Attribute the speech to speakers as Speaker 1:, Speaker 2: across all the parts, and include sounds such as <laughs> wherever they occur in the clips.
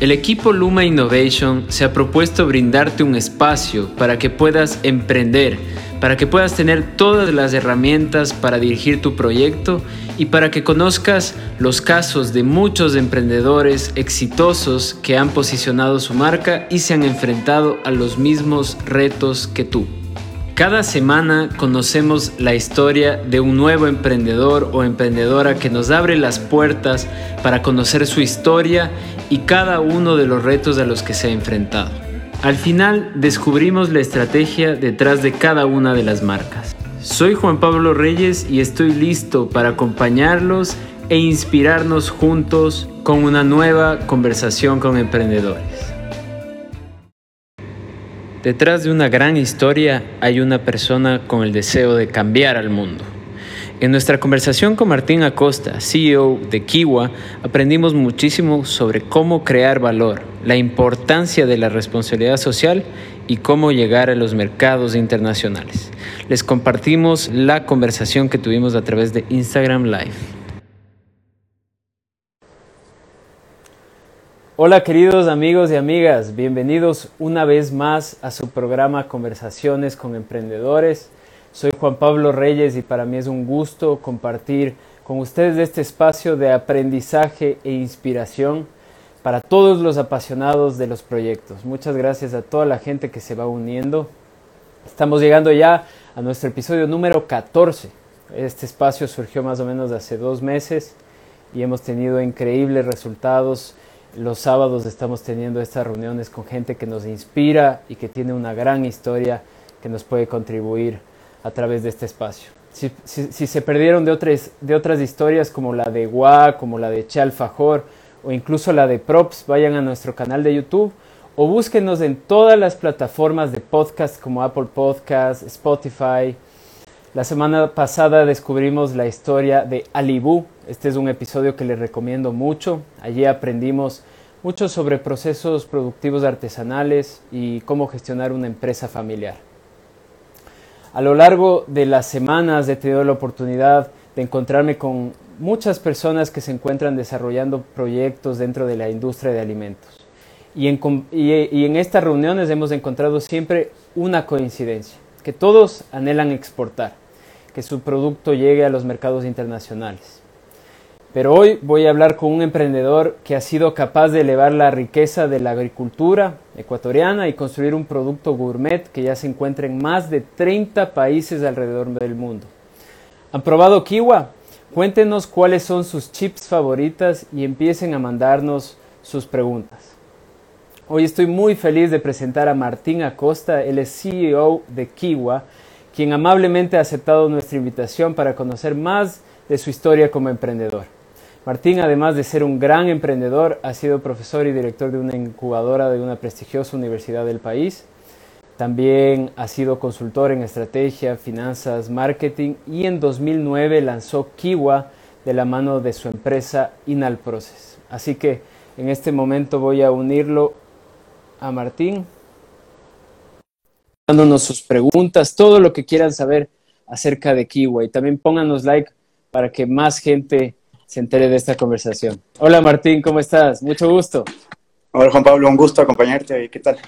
Speaker 1: El equipo Luma Innovation se ha propuesto brindarte un espacio para que puedas emprender, para que puedas tener todas las herramientas para dirigir tu proyecto y para que conozcas los casos de muchos emprendedores exitosos que han posicionado su marca y se han enfrentado a los mismos retos que tú. Cada semana conocemos la historia de un nuevo emprendedor o emprendedora que nos abre las puertas para conocer su historia y cada uno de los retos a los que se ha enfrentado. Al final descubrimos la estrategia detrás de cada una de las marcas. Soy Juan Pablo Reyes y estoy listo para acompañarlos e inspirarnos juntos con una nueva conversación con emprendedores. Detrás de una gran historia hay una persona con el deseo de cambiar al mundo. En nuestra conversación con Martín Acosta, CEO de Kiwa, aprendimos muchísimo sobre cómo crear valor, la importancia de la responsabilidad social y cómo llegar a los mercados internacionales. Les compartimos la conversación que tuvimos a través de Instagram Live. Hola queridos amigos y amigas, bienvenidos una vez más a su programa Conversaciones con Emprendedores. Soy Juan Pablo Reyes y para mí es un gusto compartir con ustedes este espacio de aprendizaje e inspiración para todos los apasionados de los proyectos. Muchas gracias a toda la gente que se va uniendo. Estamos llegando ya a nuestro episodio número 14. Este espacio surgió más o menos hace dos meses y hemos tenido increíbles resultados los sábados estamos teniendo estas reuniones con gente que nos inspira y que tiene una gran historia que nos puede contribuir a través de este espacio. Si, se perdieron de otras, de otras historias como la de Gua, como la de Che Alfajor o incluso la de Props, vayan a nuestro canal de YouTube o búsquenos en todas las plataformas de podcast como Apple Podcasts, Spotify. La semana pasada descubrimos la historia de Alibu, este es un episodio que les recomiendo mucho. Allí aprendimos mucho sobre procesos productivos artesanales y cómo gestionar una empresa familiar. A lo largo de las semanas he tenido la oportunidad de encontrarme con muchas personas que se encuentran desarrollando proyectos dentro de la industria de alimentos. Y en, estas reuniones hemos encontrado siempre una coincidencia, que todos anhelan exportar, que su producto llegue a los mercados internacionales. Pero hoy voy a hablar con un emprendedor que ha sido capaz de elevar la riqueza de la agricultura ecuatoriana y construir un producto gourmet que ya se encuentra en más de 30 países alrededor del mundo. ¿Han probado kiwa? Cuéntenos cuáles son sus chips favoritas y empiecen a mandarnos sus preguntas. Hoy estoy muy feliz de presentar a Martín Acosta, es CEO de Kiwa, quien amablemente ha aceptado nuestra invitación para conocer más de su historia como emprendedor. Martín, además de ser un gran emprendedor, ha sido profesor y director de una incubadora de una prestigiosa universidad del país. También ha sido consultor en estrategia, finanzas, marketing y en 2009 lanzó Kiwa de la mano de su empresa Inalproces. Así que en este momento voy a unirlo a Martín, dándonos sus preguntas, todo lo que quieran saber acerca de Kiwa y también pónganos like para que más gente se entere de esta conversación. Hola Martín, ¿cómo estás? Mucho gusto.
Speaker 2: Hola Juan Pablo, un gusto acompañarte. ¿Qué tal?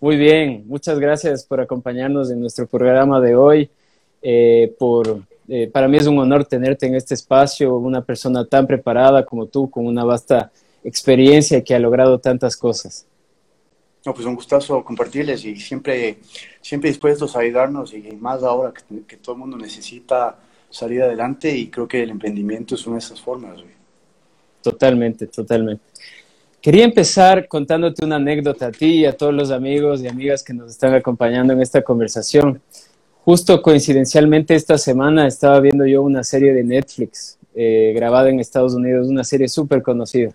Speaker 1: Muy bien, muchas gracias por acompañarnos en nuestro programa de hoy. Eh, por, eh, para mí es un honor tenerte en este espacio, una persona tan preparada como tú, con una vasta experiencia que ha logrado tantas cosas.
Speaker 2: No, pues un gustazo compartirles y siempre, siempre dispuestos a ayudarnos y más ahora que, que todo el mundo necesita salir adelante y creo que el emprendimiento es una de esas formas.
Speaker 1: Totalmente, totalmente. Quería empezar contándote una anécdota a ti y a todos los amigos y amigas que nos están acompañando en esta conversación. Justo coincidencialmente esta semana estaba viendo yo una serie de Netflix eh, grabada en Estados Unidos, una serie súper conocida.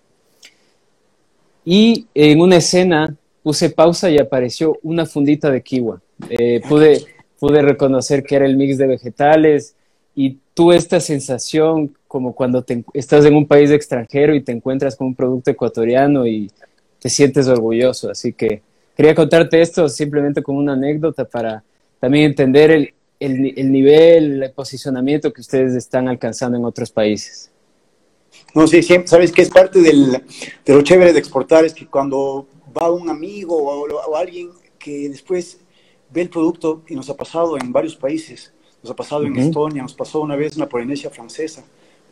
Speaker 1: Y en una escena puse pausa y apareció una fundita de kiwa. Eh, pude, pude reconocer que era el mix de vegetales, y tú esta sensación como cuando te, estás en un país extranjero y te encuentras con un producto ecuatoriano y te sientes orgulloso. Así que quería contarte esto simplemente como una anécdota para también entender el, el, el nivel, el posicionamiento que ustedes están alcanzando en otros países.
Speaker 2: No, sí, siempre, sabes que es parte del, de lo chévere de exportar, es que cuando va un amigo o, alguien que después ve el producto, y nos ha pasado en varios países, nos ha pasado en Estonia, nos pasó una vez en la Polinesia francesa,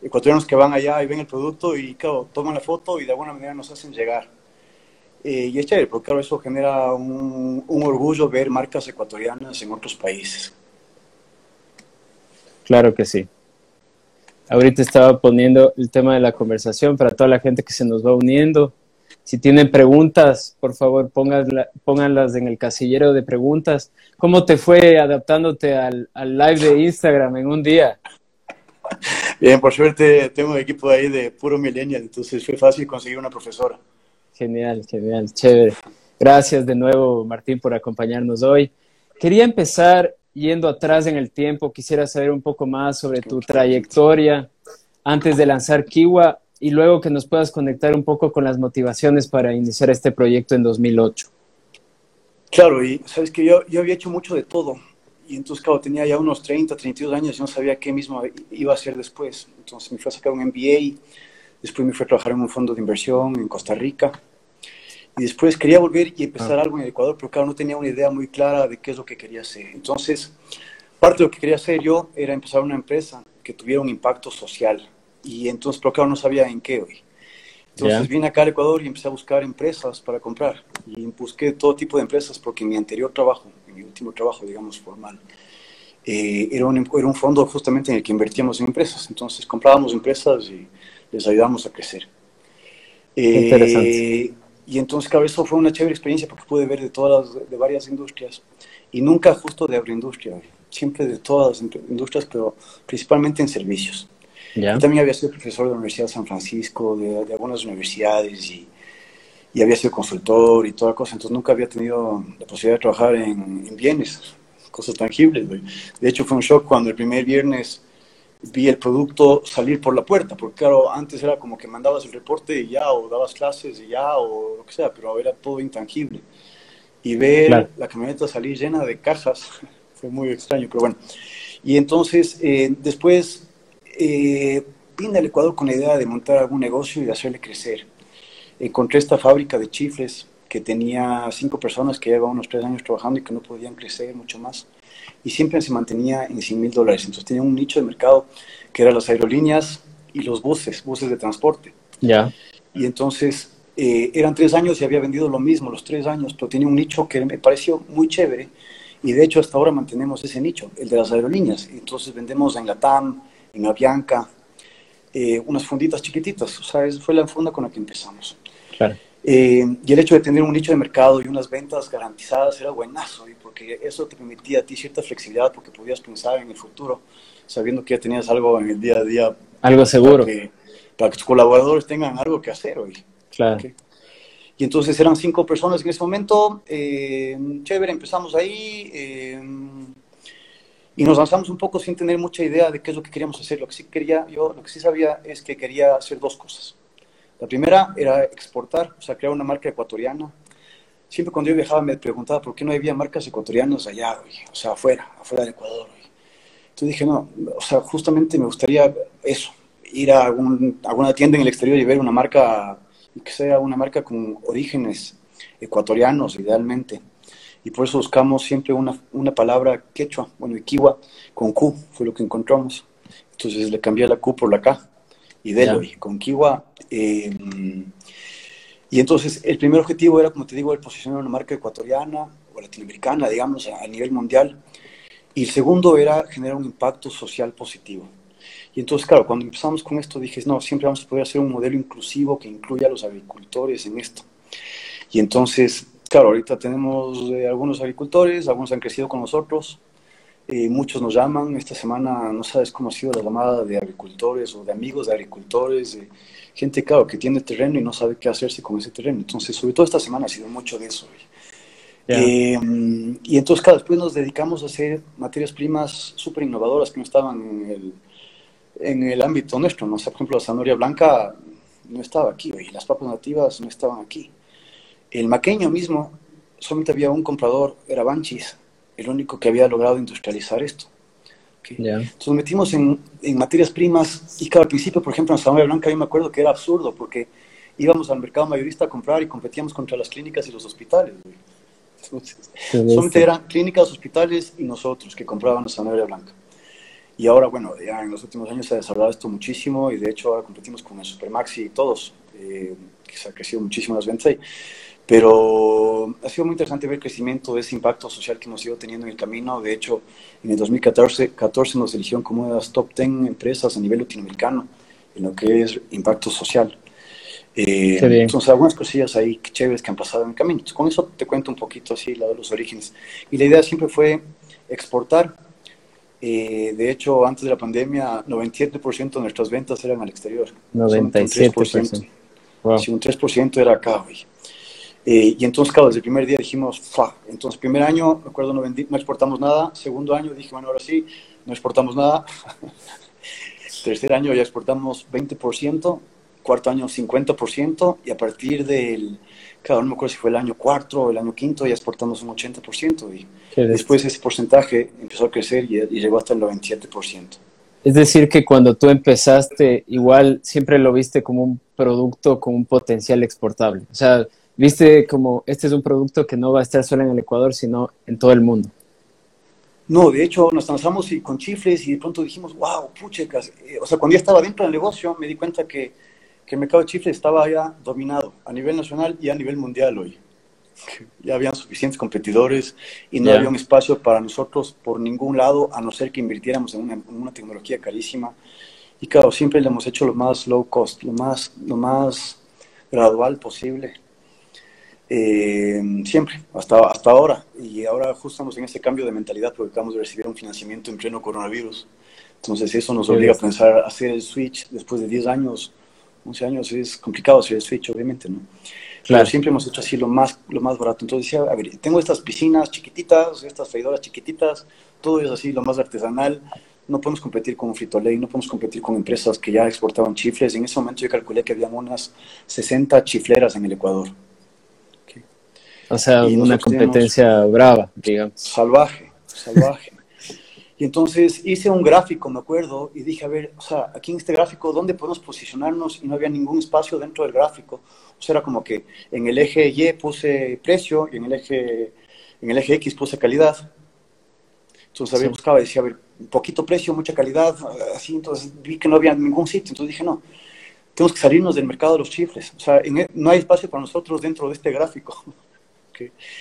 Speaker 2: ecuatorianos que van allá y ven el producto y, claro, toman la foto y de alguna manera nos hacen llegar. Eh, y es chévere, porque claro, eso genera un, un orgullo ver marcas ecuatorianas en otros países.
Speaker 1: Claro que sí. Ahorita estaba poniendo el tema de la conversación para toda la gente que se nos va uniendo. Si tienen preguntas, por favor, pónganlas en el casillero de preguntas. ¿Cómo te fue adaptándote al, al live de Instagram en un día?
Speaker 2: Bien, por suerte tengo un equipo ahí de puro millennial, entonces fue fácil conseguir una profesora.
Speaker 1: Genial, genial, chévere. Gracias de nuevo, Martín, por acompañarnos hoy. Quería empezar yendo atrás en el tiempo, quisiera saber un poco más sobre tu trayectoria antes de lanzar Kiwa y luego que nos puedas conectar un poco con las motivaciones para iniciar este proyecto en 2008.
Speaker 2: Claro, y sabes que yo, yo había hecho mucho de todo. Y entonces, claro, tenía ya unos 30, 32 años y no sabía qué mismo iba a hacer después. Entonces me fui a sacar un MBA, después me fui a trabajar en un fondo de inversión en Costa Rica. Y después quería volver y empezar ah. algo en el Ecuador, pero claro, no tenía una idea muy clara de qué es lo que quería hacer. Entonces, parte de lo que quería hacer yo era empezar una empresa que tuviera un impacto social. Y entonces, pero claro, no sabía en qué hoy. Entonces vine acá al Ecuador y empecé a buscar empresas para comprar. Y busqué todo tipo de empresas porque mi anterior trabajo, mi último trabajo, digamos, formal, eh, era, un, era un fondo justamente en el que invertíamos en empresas. Entonces comprábamos empresas y les ayudábamos a crecer.
Speaker 1: interesante.
Speaker 2: Eh, y entonces, claro, eso fue una chévere experiencia porque pude ver de todas las, de varias industrias y nunca justo de agroindustria, siempre de todas las industrias, pero principalmente en servicios. Yo también había sido profesor de la Universidad de San Francisco, de, algunas universidades y, y, había sido consultor y toda cosa, entonces nunca había tenido la posibilidad de trabajar en, en bienes, cosas tangibles. De hecho, fue un shock cuando el primer viernes vi el producto salir por la puerta, porque claro, antes era como que mandabas el reporte y ya, o dabas clases y ya, o lo que sea, pero ahora era todo intangible. Y ver la camioneta salir llena de cajas <laughs> fue muy extraño, pero bueno. Y entonces, eh, después eh, vine al Ecuador con la idea de montar algún negocio y de hacerle crecer. Encontré esta fábrica de chifles que tenía cinco personas que llevaban unos tres años trabajando y que no podían crecer mucho más y siempre se mantenía en 100 mil dólares. Entonces tenía un nicho de mercado que eran las aerolíneas y los buses, buses de transporte.
Speaker 1: Ya.
Speaker 2: Y entonces eh, eran tres años y había vendido lo mismo, los tres años, pero tenía un nicho que me pareció muy chévere y de hecho hasta ahora mantenemos ese nicho, el de las aerolíneas. Entonces vendemos en la TAM, en Avianca, eh, unas funditas chiquititas, o sea, esa fue la funda con la que empezamos.
Speaker 1: Claro.
Speaker 2: Eh, y el hecho de tener un nicho de mercado y unas ventas garantizadas era buenazo, porque eso te permitía a ti cierta flexibilidad, porque podías pensar en el futuro, sabiendo que ya tenías algo en el día a día.
Speaker 1: Algo seguro.
Speaker 2: Para que, para que tus colaboradores tengan algo que hacer hoy.
Speaker 1: Claro.
Speaker 2: Y entonces eran cinco personas en ese momento, eh, chévere, empezamos ahí eh, y nos lanzamos un poco sin tener mucha idea de qué es lo que queríamos hacer. Lo que sí quería, yo lo que sí sabía es que quería hacer dos cosas. La primera era exportar, o sea, crear una marca ecuatoriana. Siempre cuando yo viajaba me preguntaba por qué no había marcas ecuatorianas allá, o sea, afuera, afuera del Ecuador. Entonces dije, no, o sea, justamente me gustaría eso, ir a, alguna tienda en el exterior y ver una marca, que sea una marca con orígenes ecuatorianos, idealmente. Y por eso buscamos siempre una, una palabra quechua, bueno, Iquiwa, con Q, fue lo que encontramos. Entonces le cambié la Q por la K y Deloy, con Kiwa. Eh, y entonces el primer objetivo era, como te digo, el posicionar una marca ecuatoriana o latinoamericana, digamos, a, nivel mundial. Y el segundo era generar un impacto social positivo. Y entonces, claro, cuando empezamos con esto dije, no, siempre vamos a poder hacer un modelo inclusivo que incluya a los agricultores en esto. Y entonces, claro, ahorita tenemos eh, algunos agricultores, algunos han crecido con nosotros, eh, muchos nos llaman, esta semana no sabes cómo ha sido la llamada de agricultores o de amigos de agricultores, de gente, claro, que tiene terreno y no sabe qué hacerse con ese terreno. Entonces, sobre todo esta semana ha sido mucho de eso. Eh, y entonces, claro, después nos dedicamos a hacer materias primas súper innovadoras que no estaban en el, en el ámbito nuestro. ¿no? por ejemplo, la zanahoria blanca no estaba aquí, y las papas nativas no estaban aquí. El maqueño mismo, solamente había un comprador, era Banchis, el único que había logrado industrializar esto. Entonces nos metimos en, en, materias primas y cada al principio, por ejemplo, en Zanahoria Blanca yo me acuerdo que era absurdo porque íbamos al mercado mayorista a comprar y competíamos contra las clínicas y los hospitales. solamente eran clínicas, hospitales y nosotros que compraban Zanahoria Blanca. Y ahora, bueno, ya en los últimos años se ha desarrollado esto muchísimo y de hecho ahora competimos con el Supermaxi y todos, eh, que se ha crecido muchísimo las ventas. Pero ha sido muy interesante ver el crecimiento de ese impacto social que hemos ido teniendo en el camino. De hecho, en el 2014 14 nos eligieron como una de las top 10 empresas a nivel latinoamericano en lo que es impacto social. Eh, entonces, algunas cosillas ahí chéveres que han pasado en el camino. con eso te cuento un poquito así la de los orígenes. Y la idea siempre fue exportar. Eh, de hecho, antes de la pandemia, 97% de nuestras ventas eran al exterior.
Speaker 1: 97%.
Speaker 2: Wow. Si un 3% era acá, hoy. Eh, y entonces, claro, desde el primer día dijimos, fa. Entonces, primer año, me acuerdo, no, vendí, no exportamos nada. Segundo año dije, bueno, ahora sí, no exportamos nada. <laughs> Tercer año ya exportamos 20%. Cuarto año 50%. Y a partir del, claro, no me acuerdo si fue el año cuarto o el año quinto, ya exportamos un 80%. Y después ese porcentaje empezó a crecer y, y llegó hasta el 97%.
Speaker 1: Es decir, que cuando tú empezaste, igual siempre lo viste como un producto con un potencial exportable. O sea, viste como este es un producto que no va a estar solo en el Ecuador, sino en todo el mundo.
Speaker 2: No, de hecho nos lanzamos con chifles y de pronto dijimos, wow, puchecas. Eh, o sea, cuando ya estaba dentro del negocio me di cuenta que, que el mercado de chifles estaba ya dominado a nivel nacional y a nivel mundial hoy. Ya habían suficientes competidores y no había un espacio para nosotros por ningún lado, a no ser que invirtiéramos en una, en una, tecnología carísima. Y claro, siempre le hemos hecho lo más low cost, lo más, lo más gradual posible eh, siempre, hasta, hasta ahora. Y ahora justo estamos en este cambio de mentalidad porque acabamos de recibir un financiamiento en pleno coronavirus. Entonces eso nos obliga a pensar hacer el switch después de 10 años, 11 años, es complicado hacer el switch, obviamente, ¿no? Claro. Pero siempre hemos hecho así lo más, lo más barato. Entonces decía, a ver, tengo estas piscinas chiquititas, estas freidoras chiquititas, todo es así, lo más artesanal. No podemos competir con Frito Lay, no podemos competir con empresas que ya exportaban chifles. En ese momento yo calculé que había unas 60 chifleras en el Ecuador.
Speaker 1: O sea, una competencia brava, digamos.
Speaker 2: Salvaje, salvaje. y entonces hice un gráfico, me acuerdo, y dije, a ver, o sea, aquí en este gráfico, ¿dónde podemos posicionarnos? Y no había ningún espacio dentro del gráfico. O sea, era como que en el eje Y puse precio y en el eje, en el eje X puse calidad. Entonces había buscado, decía, a ver, poquito precio, mucha calidad, así, entonces vi que no había ningún sitio. Entonces dije, no, tenemos que salirnos del mercado de los chifres. O sea, e, no hay espacio para nosotros dentro de este gráfico. <laughs>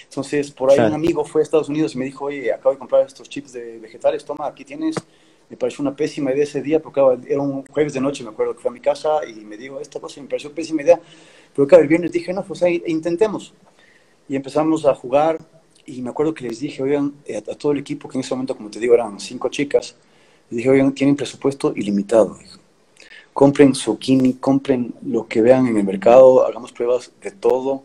Speaker 2: Entonces, por ahí un amigo fue a Estados Unidos y me dijo, oye, acabo de comprar estos chips de vegetales, toma, aquí tienes. Me pareció una pésima idea ese día, porque era un jueves de noche, me acuerdo que fue a mi casa y me dijo, esta cosa me pareció pésima idea. Pero claro, el viernes dije, no, pues ahí intentemos. Y empezamos a jugar y me acuerdo que les dije, oigan, eh, a, todo el equipo, que en ese momento, como te digo, eran cinco chicas, les dije, oigan, tienen presupuesto ilimitado. Compren zucchini, compren lo que vean en el mercado, hagamos pruebas de todo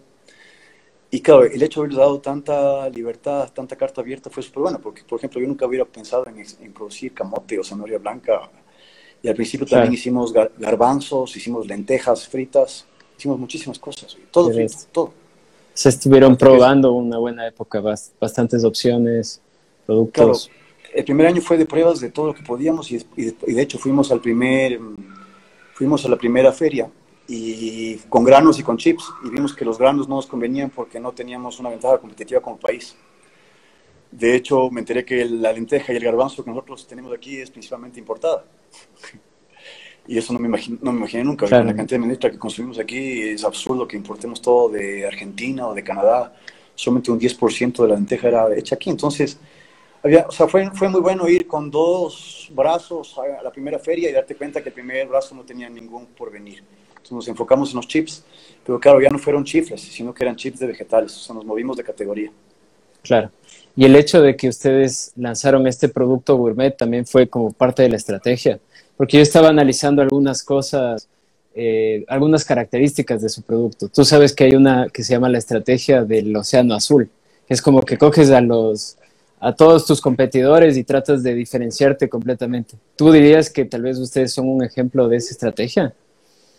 Speaker 2: y claro, el hecho de haber dado tanta libertad, tanta carta abierta fue súper bueno, porque, por ejemplo, yo nunca hubiera pensado en, producir camote o zanahoria blanca. Y al principio también hicimos garbanzos, hicimos lentejas fritas, hicimos muchísimas cosas, todo frito, todo.
Speaker 1: Se estuvieron probando una buena época, bastantes opciones, productos.
Speaker 2: Claro, el primer año fue de pruebas de todo lo que podíamos y, y de hecho fuimos al primer, fuimos a la primera feria y con granos y con chips y vimos que los granos no nos convenían porque no teníamos una ventaja competitiva como país. De hecho, me enteré que la lenteja y el garbanzo que nosotros tenemos aquí es principalmente importada. <laughs> Y eso no me, no me imaginé nunca. La cantidad de menestra que consumimos aquí es absurdo que importemos todo de Argentina o de Canadá. Solamente un 10% de la lenteja era hecha aquí. Entonces, había, o sea, fue, fue muy bueno ir con dos brazos a la primera feria y darte cuenta que el primer brazo no tenía ningún porvenir nos enfocamos en los chips, pero claro, ya no fueron chifles, sino que eran chips de vegetales, o sea, nos movimos de categoría.
Speaker 1: Claro. Y el hecho de que ustedes lanzaron este producto gourmet también fue como parte de la estrategia, porque yo estaba analizando algunas cosas, eh, algunas características de su producto. Tú sabes que hay una que se llama la estrategia del océano azul, que es como que coges a los a todos tus competidores y tratas de diferenciarte completamente. ¿Tú dirías que tal vez ustedes son un ejemplo de esa estrategia?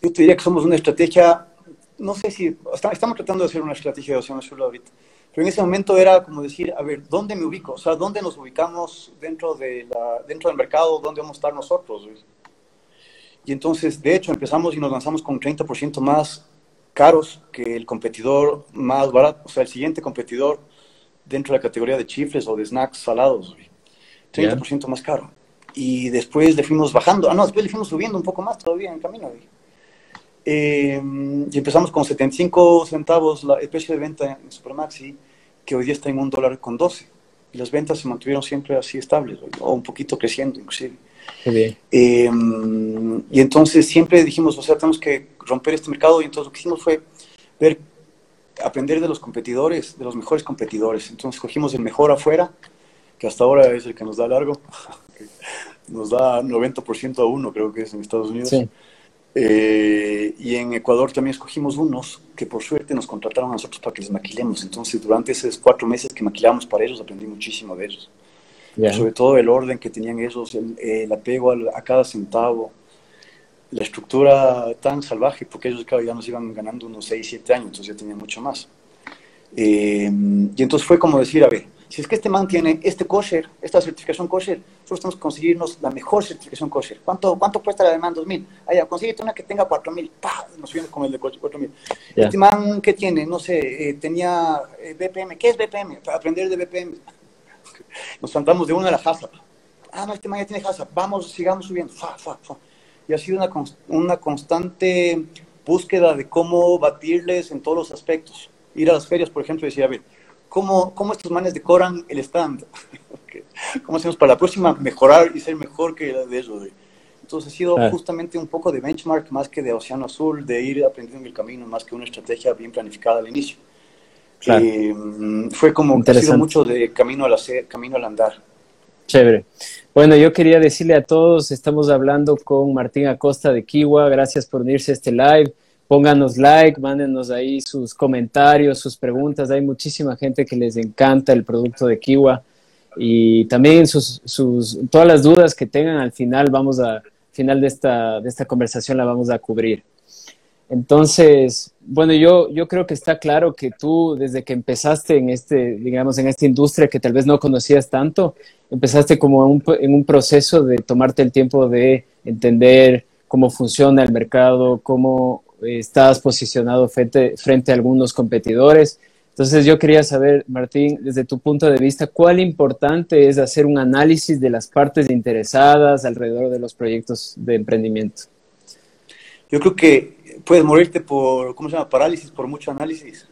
Speaker 2: Yo te diría que somos una estrategia, no sé si, estamos tratando de hacer una estrategia de Océano Azul ahorita, Pero en ese momento era como decir, a ver, ¿dónde me ubico? O sea, ¿dónde nos ubicamos dentro, de la, dentro del mercado? ¿Dónde vamos a estar nosotros? Y entonces, de hecho, empezamos y nos lanzamos con 30% más caros que el competidor más barato, o sea, el siguiente competidor dentro de la categoría de chifles o de snacks salados, 30% más caro. Y después le fuimos bajando, ah, no, después le fuimos subiendo un poco más todavía en el camino. Eh, y empezamos con 75 centavos la, el precio de venta en Supermaxi, que hoy día está en un dólar con 12. Y las ventas se mantuvieron siempre así estables, o un poquito creciendo inclusive. Eh, y entonces siempre dijimos, o sea, tenemos que romper este mercado y entonces lo que hicimos fue ver, aprender de los competidores, de los mejores competidores. Entonces cogimos el mejor afuera, que hasta ahora es el que nos da largo, <laughs> nos da 90% a uno, creo que es en Estados Unidos. Eh, y en Ecuador también escogimos unos que por suerte nos contrataron a nosotros para que les maquilemos. Entonces durante esos cuatro meses que maquilamos para ellos aprendí muchísimo de ellos. Sobre todo el orden que tenían ellos, el, apego a, cada centavo, la estructura tan salvaje, porque ellos claro, ya nos iban ganando unos 6, 7 años, entonces ya tenían mucho más. Eh, y entonces fue como decir, a ver, si es que este man tiene este kosher, esta certificación kosher, nosotros tenemos que conseguirnos la mejor certificación kosher. ¿Cuánto, cuánto cuesta la de man? 2.000. Allá, consíguete una que tenga 4.000. ¡Pah! Nos viene con el de 4.000. Este man, ¿qué tiene? No sé, eh, tenía eh, BPM. ¿Qué es BPM? Para aprender de BPM. <laughs> Nos saltamos de una a la casa. Ah, no, este man ya tiene casa. Vamos, sigamos subiendo. Fa, fa, fa. Y ha sido una, una constante búsqueda de cómo batirles en todos los aspectos. Ir a las ferias, por ejemplo, y decir, a ver, cómo, cómo estos manes decoran el stand. <laughs> ¿Cómo hacemos para la próxima mejorar y ser mejor que la de ellos? Entonces ha sido justamente un poco de benchmark más que de océano azul, de ir aprendiendo en el camino más que una estrategia bien planificada al inicio. Eh, fue como ha sido mucho de camino al hacer, camino al andar.
Speaker 1: Chévere. Bueno, yo quería decirle a todos, estamos hablando con Martín Acosta de Kiwa, gracias por unirse a este live pónganos like, mándenos ahí sus comentarios, sus preguntas. Hay muchísima gente que les encanta el producto de Kiwa y también sus, sus, todas las dudas que tengan al final vamos a final de esta, de esta conversación la vamos a cubrir. Entonces, bueno, yo, yo creo que está claro que tú desde que empezaste en este, digamos, en esta industria que tal vez no conocías tanto, empezaste como en un proceso de tomarte el tiempo de entender cómo funciona el mercado, cómo estás posicionado frente, frente a algunos competidores. Entonces yo quería saber, Martín, desde tu punto de vista, ¿cuál importante es hacer un análisis de las partes interesadas alrededor de los proyectos de emprendimiento?
Speaker 2: Yo creo que puedes morirte por, ¿cómo se llama? Parálisis, por mucho análisis.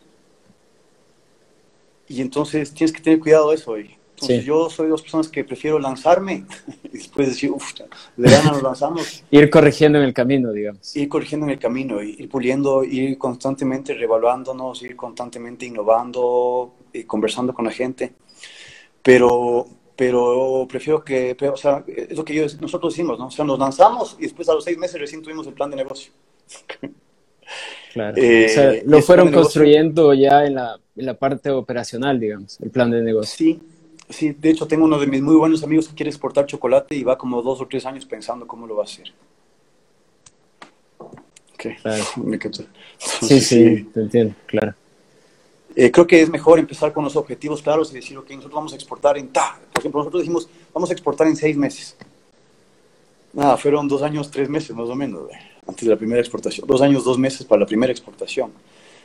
Speaker 2: Y entonces tienes que tener cuidado de eso. hoy. Entonces yo soy las personas que prefiero lanzarme <laughs> y después decir, uff, de gana nos lanzamos.
Speaker 1: ir corrigiendo en el camino, digamos.
Speaker 2: Ir corrigiendo en el camino, ir puliendo, ir constantemente revaluándonos, ir constantemente innovando, y conversando con la gente. Pero, pero prefiero que, o sea, es lo que yo, nosotros decimos, ¿no? O sea, nos lanzamos y después a los seis meses recién tuvimos el plan de negocio. <laughs>
Speaker 1: Claro. Eh, o sea, lo fueron construyendo ya en la, en la parte operacional, digamos, el plan de negocio.
Speaker 2: Sí, Sí, de hecho tengo uno de mis muy buenos amigos que quiere exportar chocolate y va como dos o tres años pensando cómo lo va a hacer.
Speaker 1: Okay. <laughs> sí, sí, te entiendo, claro.
Speaker 2: Eh, creo que es mejor empezar con los objetivos claros y decir, ok, nosotros vamos a exportar en ta. Por ejemplo, nosotros dijimos, vamos a exportar en seis meses. Nada, fueron dos años, tres meses más o menos, antes de la primera exportación. Dos años, dos meses para la primera exportación.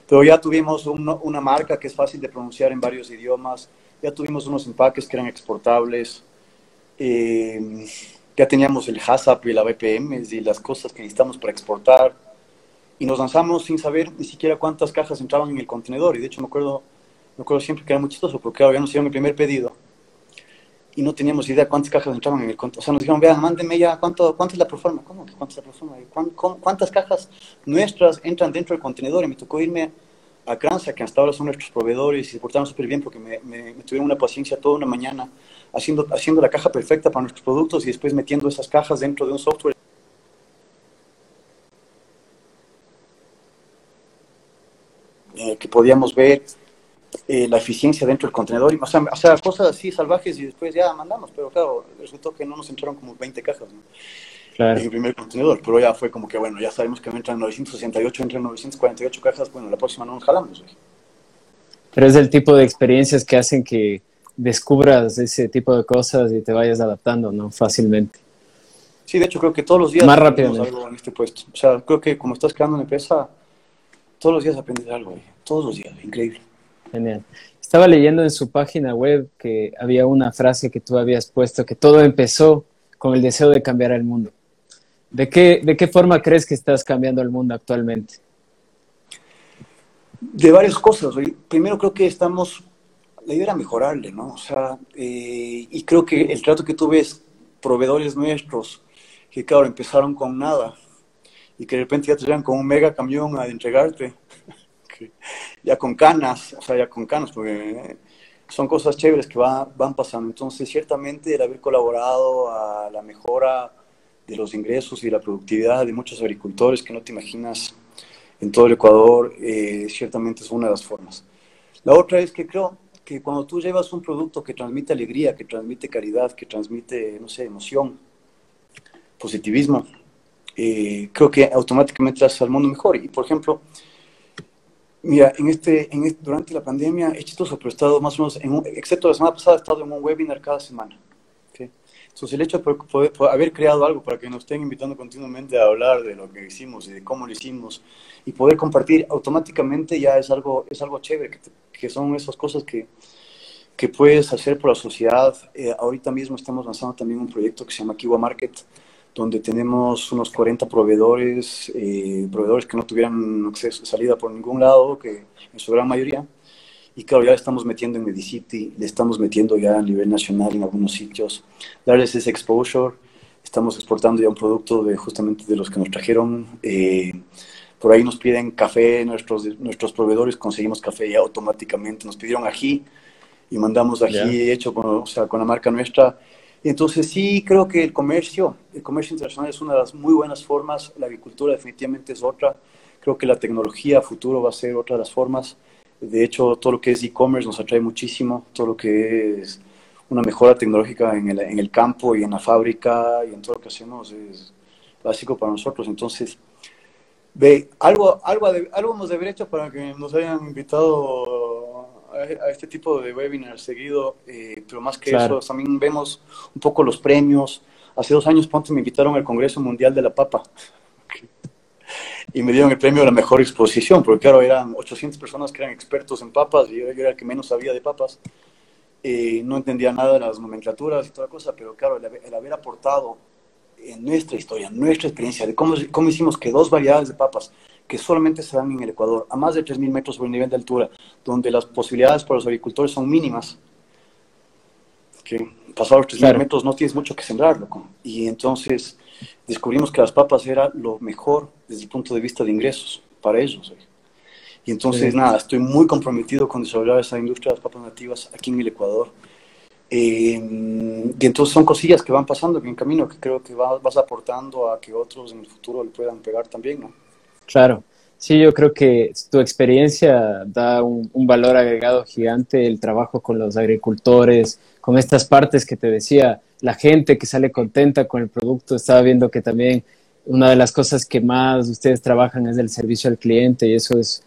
Speaker 2: Pero ya tuvimos una marca que es fácil de pronunciar en varios idiomas, ya tuvimos unos empaques que eran exportables, eh, ya teníamos el HACCP y la BPM y las cosas que necesitamos para exportar, y nos lanzamos sin saber ni siquiera cuántas cajas entraban en el contenedor, y de hecho me acuerdo, me acuerdo siempre que era muy chistoso, porque claro, ya nos hicieron mi primer pedido, y no teníamos idea cuántas cajas entraban en el contenedor, o sea, nos dijeron, vean, mándenme ya, ¿cuánto, cuánto es la proforma? ¿Cómo cuánto es la proforma? ¿Cuántas cajas nuestras entran dentro del contenedor? Y me tocó irme a Kranza, que hasta ahora son nuestros proveedores y se portaron súper bien porque me, me, tuvieron una paciencia toda una mañana haciendo, haciendo la caja perfecta para nuestros productos y después metiendo esas cajas dentro de un software. Eh, que podíamos ver eh, la eficiencia dentro del contenedor, o sea, o sea, cosas así salvajes y después ya mandamos, pero claro, resultó que no nos entraron como 20 cajas. ¿no? En el primer contenedor, pero ya fue como que, bueno, ya sabemos que entran 968, entran 948 cajas, bueno, la próxima no nos jalamos.
Speaker 1: Pero es el tipo de experiencias que hacen que descubras ese tipo de cosas y te vayas adaptando, ¿no? Fácilmente.
Speaker 2: Sí, de hecho creo que todos los días
Speaker 1: Más rápidamente.
Speaker 2: algo en este puesto. O sea, creo que como estás creando una empresa, todos los días aprendes algo, todos los días, increíble.
Speaker 1: Genial. Estaba leyendo en su página web que había una frase que tú habías puesto, que todo empezó con el deseo de cambiar el mundo. ¿De qué, de qué forma crees que estás cambiando el mundo actualmente?
Speaker 2: De varias cosas. Primero creo que estamos, la idea era mejorarle, ¿no? O sea, eh, y creo que el trato que tú ves, proveedores nuestros, que claro, empezaron con nada y que de repente ya te llegan con un mega camión a entregarte, <laughs> ya con canas, o sea, ya con canas, porque son cosas chéveres que van pasando. Entonces, ciertamente el haber colaborado a la mejora de los ingresos y la productividad de muchos agricultores que no te imaginas en todo el Ecuador, eh, ciertamente es una de las formas. La otra es que creo que cuando tú llevas un producto que transmite alegría, que transmite caridad, que transmite, no sé, emoción, positivismo, eh, creo que automáticamente haces al mundo mejor. Y por ejemplo, mira, en este, en durante la pandemia he chistoso, pero he estado más o menos, en excepto la semana pasada, he estado en un webinar cada semana. Entonces el hecho de poder, haber creado algo para que nos estén invitando continuamente a hablar de lo que hicimos y de cómo lo hicimos y poder compartir automáticamente ya es algo, es algo chévere, que, que son esas cosas que, que puedes hacer por la sociedad. Eh, ahorita mismo estamos lanzando también un proyecto que se llama Kiwa Market, donde tenemos unos 40 proveedores, eh, proveedores que no tuvieran acceso, salida por ningún lado, que en su gran mayoría. Y claro, ya le estamos metiendo en Medicity, le estamos metiendo ya a nivel nacional en algunos sitios, darles ese exposure. Estamos exportando ya un producto de justamente de los que nos trajeron. Eh, por ahí nos piden café, nuestros, nuestros proveedores conseguimos café ya automáticamente. Nos pidieron ají y mandamos ají hecho con, o sea, con la marca nuestra entonces sí creo que el comercio, el comercio internacional es una de las muy buenas formas, la agricultura definitivamente es otra, creo que la tecnología a futuro va a ser otra de las formas. De hecho, todo lo que es e-commerce nos atrae muchísimo, todo lo que es una mejora tecnológica en el, en el campo y en la fábrica y en todo lo que hacemos es básico para nosotros. Entonces, ve, algo, algo, algo hemos de haber hecho para que nos hayan invitado a, este tipo de webinars seguido, eh, pero más que eso, también vemos un poco los premios. Hace dos años, Ponte, me invitaron al Congreso Mundial de la Papa y me dieron el premio a la mejor exposición, porque claro, eran 800 personas que eran expertos en papas y yo era el que menos sabía de papas. Eh, no entendía nada de las nomenclaturas y toda cosa, pero claro, el, haber aportado en nuestra historia, nuestra experiencia de cómo, cómo hicimos que dos variedades de papas que solamente se dan en el Ecuador, a más de 3.000 metros sobre el nivel de altura, donde las posibilidades para los agricultores son mínimas, que pasados los 3.000 metros no tienes mucho que sembrar, loco. Y entonces descubrimos que las papas era lo mejor desde el punto de vista de ingresos para ellos. Y entonces, nada, estoy muy comprometido con desarrollar esa industria de las papas nativas aquí en el Ecuador. Eh, y entonces son cosillas que van pasando en el camino que creo que vas, vas aportando a que otros en el futuro le puedan pegar también, ¿no?
Speaker 1: Claro, sí, yo creo que tu experiencia da un, valor agregado gigante, el trabajo con los agricultores, con estas partes que te decía, la gente que sale contenta con el producto, estaba viendo que también una de las cosas que más ustedes trabajan es el servicio al cliente y eso es,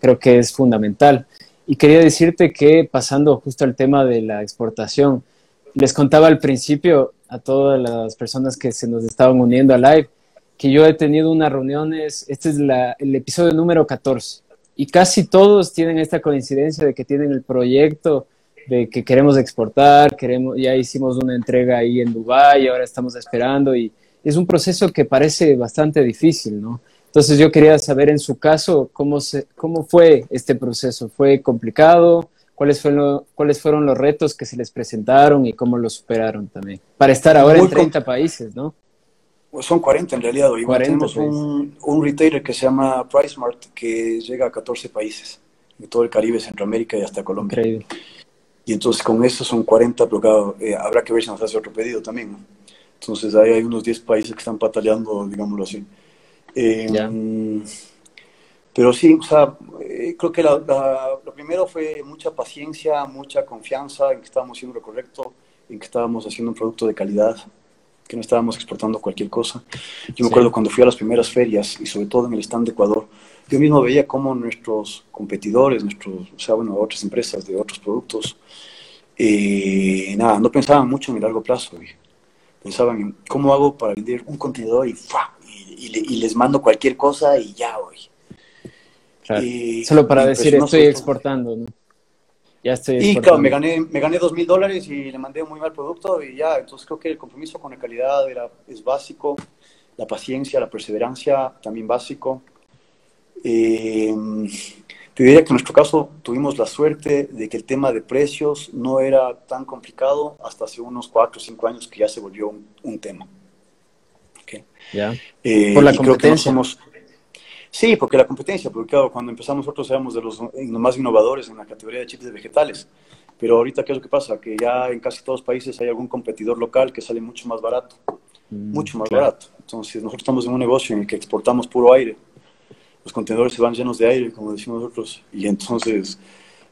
Speaker 1: creo que es fundamental. Y quería decirte que pasando justo al tema de la exportación, les contaba al principio a todas las personas que se nos estaban uniendo a live, que yo he tenido unas reuniones, este es el episodio número 14, y casi todos tienen esta coincidencia de que tienen el proyecto de que queremos exportar, queremos, ya hicimos una entrega ahí en Dubái, ahora estamos esperando, y es un proceso que parece bastante difícil, ¿no? Entonces yo quería saber en su caso cómo, se, cómo fue este proceso, ¿fue complicado? ¿Cuáles fueron, ¿Cuáles fueron los retos que se les presentaron y cómo los superaron también? Para estar ahora en 30 países, ¿no?
Speaker 2: Son 40 en realidad. Igual tenemos un, un, retailer que se llama PriceMart que llega a 14 países, de todo el Caribe, Centroamérica y hasta Colombia. Increíble. Y entonces con eso son 40, pero claro, eh, habrá que ver si nos hace otro pedido también. Entonces ahí hay unos 10 países que están pataleando, digámoslo así. Eh, pero sí, o sea, eh, creo que lo primero fue mucha paciencia, mucha confianza en que estábamos haciendo lo correcto, en que estábamos haciendo un producto de calidad que no estábamos exportando cualquier cosa. Yo me acuerdo cuando fui a las primeras ferias y sobre todo en el stand de Ecuador, yo mismo veía cómo nuestros competidores, nuestros, o sea, bueno, otras empresas de otros productos, eh, nada, no pensaban mucho en el largo plazo. Pensaban en cómo hago para vender un contenedor y, y, les mando cualquier cosa y ya, hoy.
Speaker 1: Solo para decir, estoy exportando, ¿no?
Speaker 2: Ya estoy y claro, me gané, me gané dos mil dólares y le mandé un muy mal producto y ya, entonces creo que el compromiso con la calidad era, es básico, la paciencia, la perseverancia también básico. Eh, te diría que en nuestro caso tuvimos la suerte de que el tema de precios no era tan complicado hasta hace unos cuatro o cinco años que ya se volvió un, tema.
Speaker 1: Ya. Eh, Por la competencia.
Speaker 2: Sí, porque la competencia, porque claro, cuando empezamos nosotros éramos de los más innovadores en la categoría de chips de vegetales. Pero ahorita, ¿qué es lo que pasa? Que ya en casi todos los países hay algún competidor local que sale mucho más barato. Mm, mucho más barato. Entonces, nosotros estamos en un negocio en el que exportamos puro aire. Los contenedores se van llenos de aire, como decimos nosotros. Y entonces,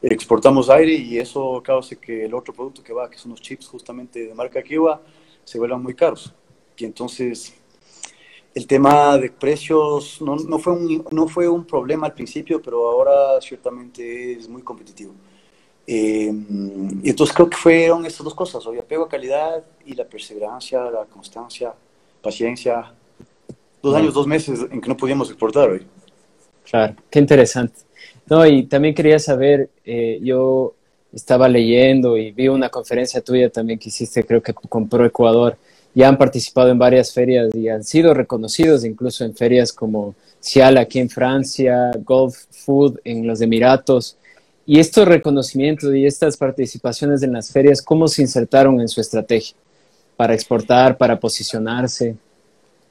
Speaker 2: exportamos aire y eso causa que el otro producto que va, que son los chips justamente de marca Kiwa, se vuelvan muy caros. Y entonces, el tema de precios no, no, fue un, no fue un problema al principio, pero ahora ciertamente es muy competitivo. Eh, y entonces creo que fueron estas dos cosas, hoy apego a calidad y la perseverancia, la constancia, paciencia. Dos años, dos meses en que no podíamos exportar hoy.
Speaker 1: Claro, qué interesante. No, y también quería saber, eh, yo estaba leyendo y vi una conferencia tuya también que hiciste, creo que con Pro Ecuador, ya han participado en varias ferias y han sido reconocidos incluso en ferias como Cial aquí en Francia, Gulf Food en los Emiratos. Y estos reconocimientos y estas participaciones en las ferias, ¿cómo se insertaron en su estrategia para exportar, para posicionarse?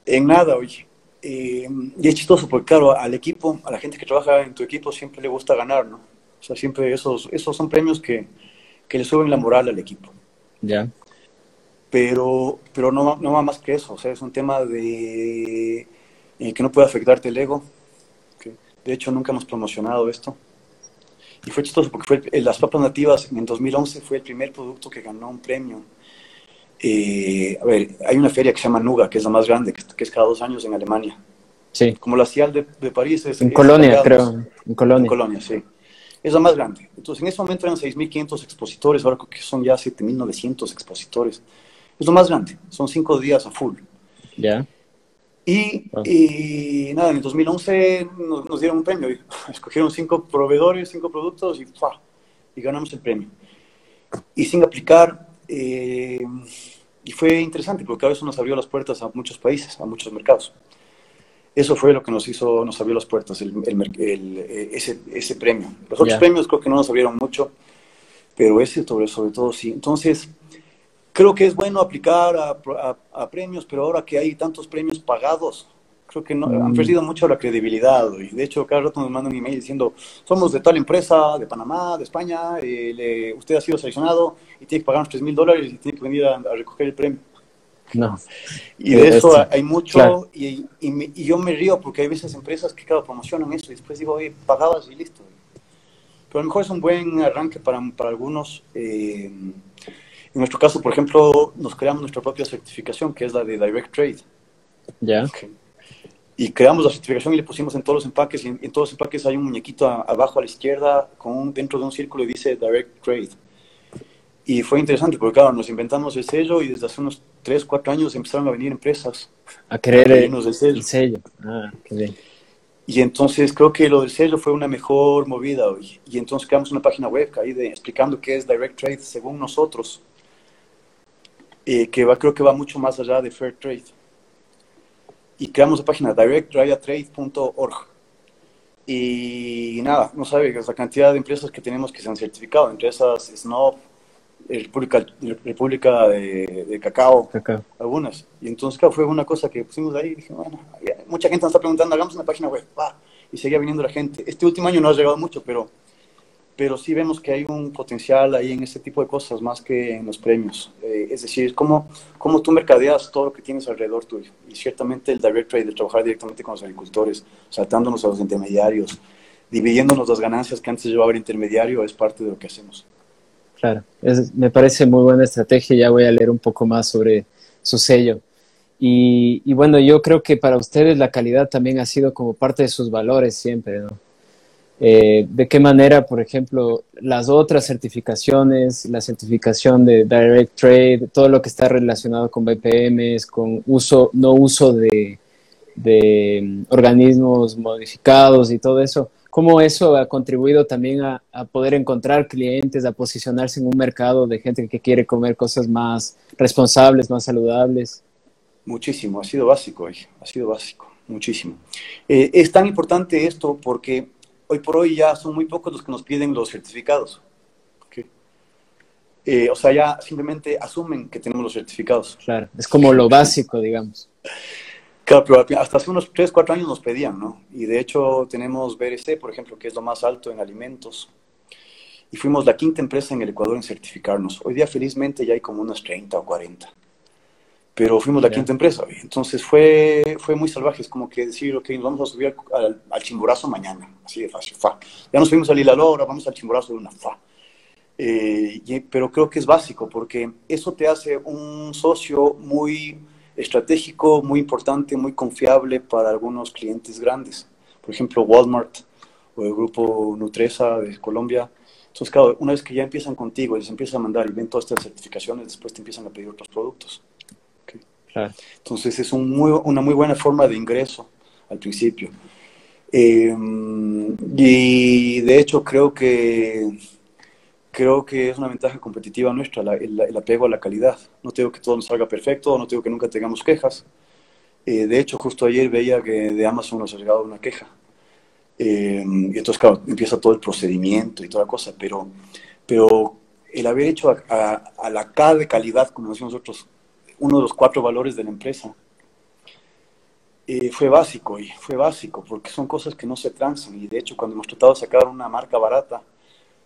Speaker 2: En nada, oye. Eh, y es chistoso porque, claro, al equipo, a la gente que trabaja en tu equipo siempre le gusta ganar, ¿no? O sea, siempre esos, esos son premios que, que le suben la moral al equipo.
Speaker 1: Ya
Speaker 2: pero, pero no, no va más que eso, o sea, es un tema de eh, que no puede afectarte el ego. De hecho, nunca hemos promocionado esto. Y fue chistoso porque fue eh, las papas nativas en 2011 fue el primer producto que ganó un premio. Eh, a ver, hay una feria que se llama Nuga, que es la más grande, que, es cada dos años en Alemania.
Speaker 1: Sí.
Speaker 2: Como la Cial de, de París. Es,
Speaker 1: en Colonia, creo. En Colonia. En
Speaker 2: Colonia, sí. Es la más grande. Entonces, en ese momento eran 6.500 expositores, ahora creo que son ya 7.900 expositores. Es lo más grande, son cinco días a full.
Speaker 1: Ya.
Speaker 2: Y, ah. y, nada, en el 2011 nos, dieron un premio. <laughs> Escogieron cinco proveedores, cinco productos y, y ganamos el premio. Y sin aplicar, eh, y fue interesante porque a veces nos abrió las puertas a muchos países, a muchos mercados. Eso fue lo que nos hizo, nos abrió las puertas, el, el, ese, ese, premio. Los otros premios creo que no nos abrieron mucho, pero ese sobre, sobre todo sí. Entonces, creo que es bueno aplicar a, premios, pero ahora que hay tantos premios pagados, creo que no, han mm. perdido mucho la credibilidad. Y de hecho, cada rato nos mandan un email diciendo, somos de tal empresa, de Panamá, de España, eh, usted ha sido seleccionado y tiene que pagarnos 3 mil dólares y tiene que venir a, recoger el premio.
Speaker 1: No.
Speaker 2: Y de eso hay mucho, y, y, yo me río porque hay veces empresas que, claro, promocionan eso y después digo, oye, pagabas y listo. Pero a lo mejor es un buen arranque para, para algunos. Eh, en nuestro caso, por ejemplo, nos creamos nuestra propia certificación, que es la de Direct Trade.
Speaker 1: Ya.
Speaker 2: Y creamos la certificación y le pusimos en todos los empaques. Y en, todos los empaques hay un muñequito abajo a la izquierda con dentro de un círculo y dice Direct Trade. Y fue interesante porque, claro, nos inventamos el sello y desde hace unos 3, 4 años empezaron a venir empresas
Speaker 1: a querer el, sello. el sello. Ah, qué bien.
Speaker 2: Y entonces creo que lo del sello fue una mejor movida hoy. Y entonces creamos una página web ahí de, explicando qué es Direct Trade según nosotros. Eh, que va, creo que va mucho más allá de Fair Trade. Y creamos la página directdrayatrade.org. Y nada, no sabe la cantidad de empresas que tenemos que se han certificado, entre esas Snob, República, República de, Cacao, algunas. Y entonces, claro, fue una cosa que pusimos ahí y dije, bueno, mucha gente nos está preguntando, hagamos una página web, y seguía viniendo la gente. Este último año no ha llegado mucho, pero pero sí vemos que hay un potencial ahí en este tipo de cosas más que en los premios. Eh, es decir, cómo, cómo tú mercadeas todo lo que tienes alrededor tuyo. Y ciertamente el direct trade, el trabajar directamente con los agricultores, saltándonos a los intermediarios, dividiéndonos las ganancias que antes llevaba el intermediario, es parte de lo que hacemos.
Speaker 1: Claro, me parece muy buena estrategia. Ya voy a leer un poco más sobre su sello. Y, y, bueno, yo creo que para ustedes la calidad también ha sido como parte de sus valores siempre, ¿no? Eh, ¿De qué manera, por ejemplo, las otras certificaciones, la certificación de Direct Trade, todo lo que está relacionado con BPMs, con uso, no uso de, de mm, organismos modificados y todo eso, cómo eso ha contribuido también a, poder encontrar clientes, a posicionarse en un mercado de gente que quiere comer cosas más responsables, más saludables?
Speaker 2: Muchísimo, ha sido básico, ha sido básico, muchísimo. Eh, es tan importante esto porque hoy por hoy ya son muy pocos los que nos piden los certificados. Eh, o sea, ya simplemente asumen que tenemos los certificados.
Speaker 1: Claro, es como lo básico, digamos.
Speaker 2: Claro, pero hasta hace unos 3, 4 años nos pedían, ¿no? Y de hecho tenemos BRC, por ejemplo, que es lo más alto en alimentos. Y fuimos la quinta empresa en el Ecuador en certificarnos. Hoy día, felizmente, ya hay como unas 30 o 40 pero fuimos la quinta empresa. Entonces fue, fue muy salvaje, es como que decir, ok, nos vamos a subir al, al chimborazo mañana, así de fácil, fa. Ya nos fuimos al Hilalo, ahora vamos al chimborazo de una fa. Eh, pero creo que es básico porque eso te hace un socio muy estratégico, muy importante, muy confiable para algunos clientes grandes. Por ejemplo, Walmart o el grupo Nutresa de Colombia. Entonces, claro, una vez que ya empiezan contigo y les empiezan a mandar y ven todas estas certificaciones, después te empiezan a pedir otros productos. Entonces es un muy, una muy buena forma de ingreso al principio. Eh, y de hecho creo que creo que es una ventaja competitiva nuestra el, apego a la calidad. No tengo que todo nos salga perfecto, no tengo que nunca tengamos quejas. Eh, de hecho, justo ayer veía que de Amazon nos ha llegado una queja. Eh, y entonces, claro, empieza todo el procedimiento y toda cosa, pero, pero el haber hecho a, a la K de calidad, como decimos nosotros, uno de los cuatro valores de la empresa. fue básico, y fue básico, porque son cosas que no se transan. Y de hecho, cuando hemos tratado de sacar una marca barata,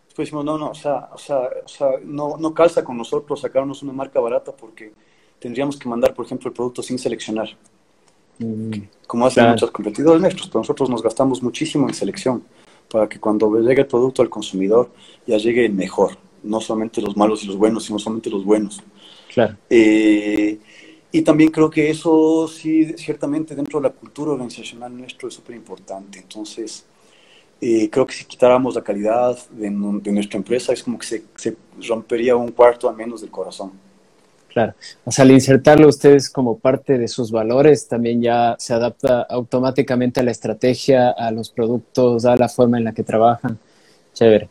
Speaker 2: después decimos, no, no, o sea, o sea, o sea no, no calza con nosotros sacarnos una marca barata porque tendríamos que mandar, por ejemplo, el producto sin seleccionar. Mm, como hacen muchos competidores nuestros, pero nosotros nos gastamos muchísimo en selección para que cuando llegue el producto al consumidor ya llegue el mejor, no solamente los malos y los buenos, sino solamente los buenos.
Speaker 1: Claro.
Speaker 2: Eh, y también creo que eso sí, ciertamente dentro de la cultura organizacional nuestro es súper importante. Entonces, eh, creo que si quitáramos la calidad de, nuestra empresa, es como que se, se, rompería un cuarto al menos del corazón.
Speaker 1: Claro, o sea, al insertarlo ustedes como parte de sus valores, también ya se adapta automáticamente a la estrategia, a los productos, a la forma en la que trabajan. Chévere.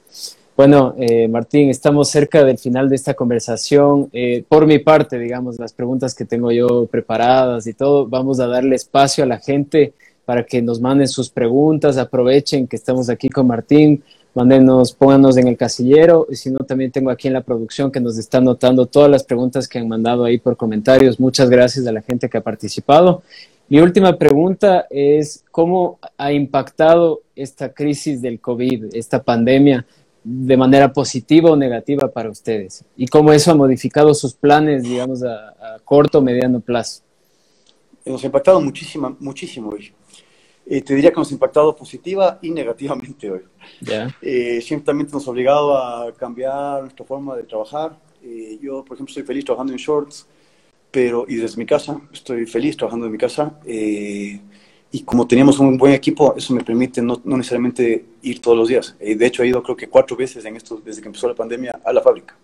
Speaker 1: Bueno, eh, Martín, estamos cerca del final de esta conversación. Eh, por mi parte, digamos, las preguntas que tengo yo preparadas y todo, vamos a darle espacio a la gente para que nos manden sus preguntas, aprovechen que estamos aquí con Martín, mándenos, pónganos en el casillero, y si no, también tengo aquí en la producción que nos está anotando todas las preguntas que han mandado ahí por comentarios. Muchas gracias a la gente que ha participado. Mi última pregunta es, ¿cómo ha impactado esta crisis del COVID, esta pandemia? De manera positiva o negativa para ustedes y cómo eso ha modificado sus planes, digamos, a, corto o mediano plazo.
Speaker 2: Nos ha impactado muchísimo, muchísimo hoy. Eh, te diría que nos ha impactado positiva y negativamente hoy.
Speaker 1: Yeah.
Speaker 2: Eh, ciertamente nos ha obligado a cambiar nuestra forma de trabajar. Eh, yo, por ejemplo, estoy feliz trabajando en shorts, pero y desde mi casa, estoy feliz trabajando en mi casa. Y como teníamos un buen equipo, eso me permite no, no necesariamente ir todos los días. Eh, de hecho, he ido creo que cuatro veces en esto, desde que empezó la pandemia a la fábrica.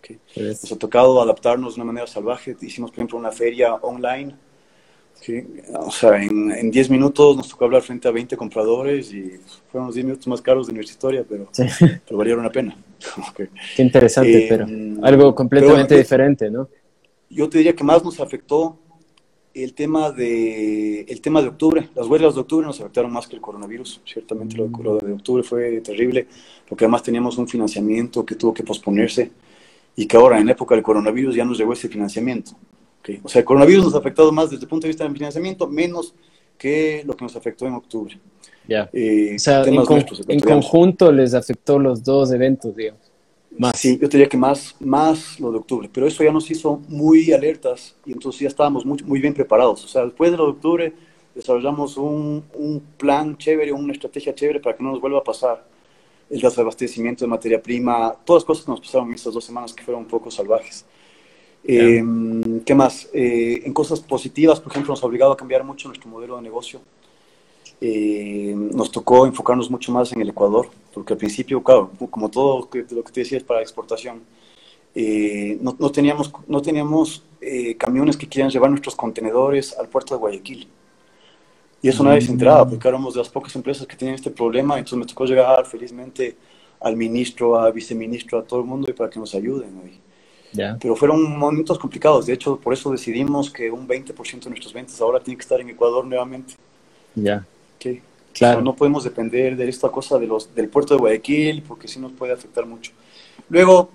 Speaker 2: Okay. Nos ha tocado adaptarnos de una manera salvaje. Hicimos, por ejemplo, una feria online. O sea, en 10 minutos nos tocó hablar frente a 20 compradores y fueron los 10 minutos más caros de nuestra historia, pero, sí. pero valieron la pena. <laughs>
Speaker 1: okay. Qué interesante, eh, pero algo completamente bueno, diferente, ¿no?
Speaker 2: Yo te diría que más nos afectó el tema de el tema de octubre. Las huelgas de octubre nos afectaron más que el coronavirus. Ciertamente lo, de octubre fue terrible, porque además teníamos un financiamiento que tuvo que posponerse y que ahora en época del coronavirus ya nos llegó ese financiamiento. ¿okay? O sea, el coronavirus nos ha afectado más desde el punto de vista del financiamiento, menos que lo que nos afectó en octubre.
Speaker 1: Ya. Eh, o sea, en, con, en conjunto les afectó los dos eventos, digamos.
Speaker 2: Más. Sí, yo diría que más, más lo de octubre, pero eso ya nos hizo muy alertas y entonces ya estábamos muy, muy bien preparados. O sea, después de lo de octubre desarrollamos un, un plan chévere, una estrategia chévere para que no nos vuelva a pasar el desabastecimiento de materia prima, todas las cosas que nos pasaron en estas dos semanas que fueron un poco salvajes. Eh, ¿Qué más? Eh, en cosas positivas, por ejemplo, nos ha obligado a cambiar mucho nuestro modelo de negocio. Eh, nos tocó enfocarnos mucho más en el Ecuador, porque al principio, claro, como todo lo que te decía es para exportación, no, no, teníamos, no teníamos camiones que quieran llevar nuestros contenedores al puerto de Guayaquil. Y eso nadie se enteraba, porque éramos de las pocas empresas que tenían este problema, entonces me tocó llegar felizmente al ministro, al viceministro, a todo el mundo y para que nos ayuden. Pero fueron momentos complicados, de hecho, por eso decidimos que un 20% de nuestras ventas ahora tiene que estar en Ecuador nuevamente.
Speaker 1: Ya.
Speaker 2: Claro. no podemos depender de esta cosa de los, del puerto de Guayaquil, porque sí nos puede afectar mucho. Luego,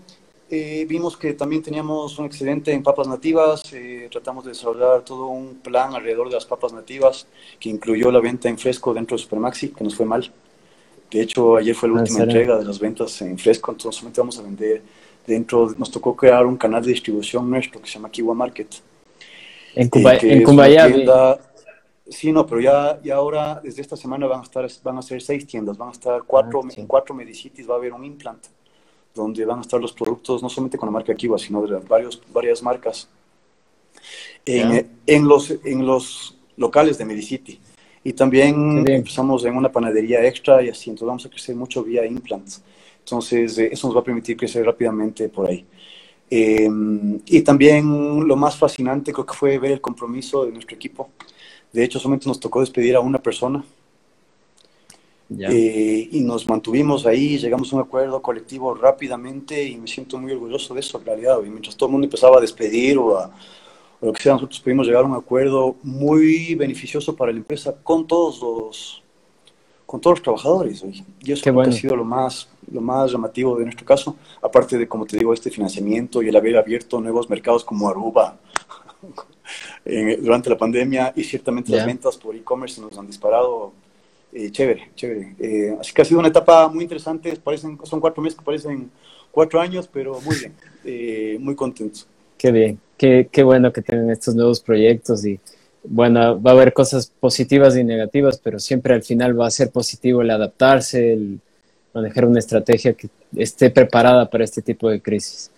Speaker 2: eh, vimos que también teníamos un excedente en papas nativas, eh, tratamos de desarrollar todo un plan alrededor de las papas nativas, que incluyó la venta en fresco dentro de Supermaxi, que nos fue mal. De hecho, ayer fue la ah, última entrega de las ventas en fresco, entonces solamente vamos a vender dentro, nos tocó crear un canal de distribución nuestro que se llama Kiwa Market.
Speaker 1: En, Cuba, en
Speaker 2: Sí, no, pero ya, ya ahora, desde esta semana van a estar, van a ser seis tiendas, van a estar cuatro, ah, en cuatro Medicities va a haber un implant, donde van a estar los productos, no solamente con la marca Kiwa, sino de varios, varias marcas, en, en, los, en los locales de Medicity. Y también empezamos en una panadería extra y así, entonces vamos a crecer mucho vía implants. Entonces, eh, eso nos va a permitir crecer rápidamente por ahí. Em, y también lo más fascinante creo que fue ver el compromiso de nuestro equipo. De hecho, solamente nos tocó despedir a una persona. Eh, y nos mantuvimos ahí, llegamos a un acuerdo colectivo rápidamente y me siento muy orgulloso de eso en realidad. Y mientras todo el mundo empezaba a despedir o a, lo que sea, nosotros pudimos llegar a un acuerdo muy beneficioso para la empresa con todos los, con todos los trabajadores. Y eso ha sido lo más, lo más llamativo de nuestro caso, aparte de, como te digo, este financiamiento y el haber abierto nuevos mercados como Aruba durante la pandemia y ciertamente las ventas por e-commerce nos han disparado. Eh, chévere, chévere. Eh, así que ha sido una etapa muy interesante. Parecen, son cuatro meses que parecen cuatro años, pero muy bien, eh, muy contentos.
Speaker 1: Qué bien, qué, qué bueno que tienen estos nuevos proyectos y bueno, va a haber cosas positivas y negativas, pero siempre al final va a ser positivo el adaptarse, el manejar una estrategia que esté preparada para este tipo de crisis.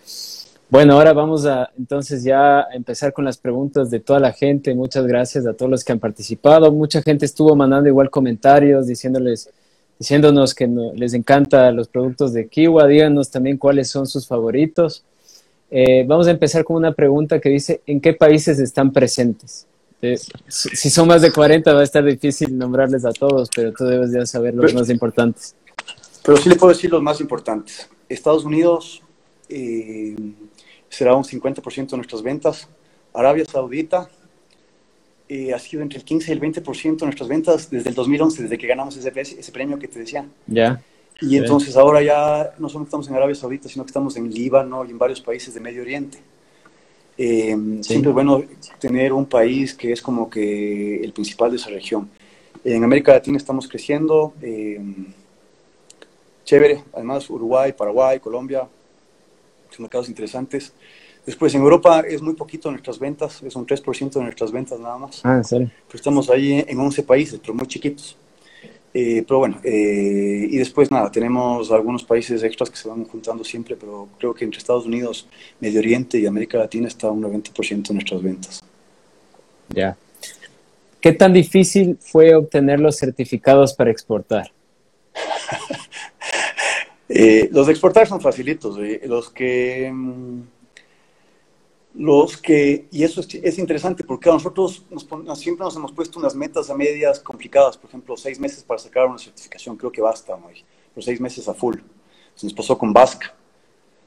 Speaker 1: Bueno, ahora vamos a entonces ya a empezar con las preguntas de toda la gente. Muchas gracias a todos los que han participado. Mucha gente estuvo mandando igual comentarios diciéndoles, diciéndonos que les encanta los productos de Kiwa. Díganos también cuáles son sus favoritos. Eh, vamos a empezar con una pregunta que dice, ¿en qué países están presentes? Eh, si son más de 40 va a estar difícil nombrarles a todos, pero tú debes ya saber los más importantes.
Speaker 2: Pero sí le puedo decir los más importantes. Estados Unidos eh, será un 50% de nuestras ventas. Arabia Saudita ha sido entre el 15 y el 20% de nuestras ventas desde el 2011, desde que ganamos ese, ese premio que te decía.
Speaker 1: Ya.
Speaker 2: Y entonces ahora ya no solo estamos en Arabia Saudita, sino que estamos en Líbano y en varios países de Medio Oriente. Eh, siempre es bueno tener un país que es como que el principal de esa región. En América Latina estamos creciendo. Eh, chévere, además Uruguay, Paraguay, Colombia, son mercados interesantes. Después en Europa es muy poquito nuestras ventas, es un 3% de nuestras ventas nada más.
Speaker 1: Ah, ¿en serio?
Speaker 2: Pero estamos ahí en 11 países, pero muy chiquitos. Eh, pero bueno, eh, y después nada, tenemos algunos países extras que se van juntando siempre, pero creo que entre Estados Unidos, Medio Oriente y América Latina está un 90% de nuestras ventas.
Speaker 1: Ya. ¿Qué tan difícil fue obtener los certificados para exportar? <laughs>
Speaker 2: eh, los de exportar son facilitos. Los que... Mm, los que, y eso es, interesante porque nosotros siempre nos hemos puesto unas metas a medias complicadas, por ejemplo, seis meses para sacar una certificación, creo que basta, ¿no? pero seis meses a full. nos pasó con Basque,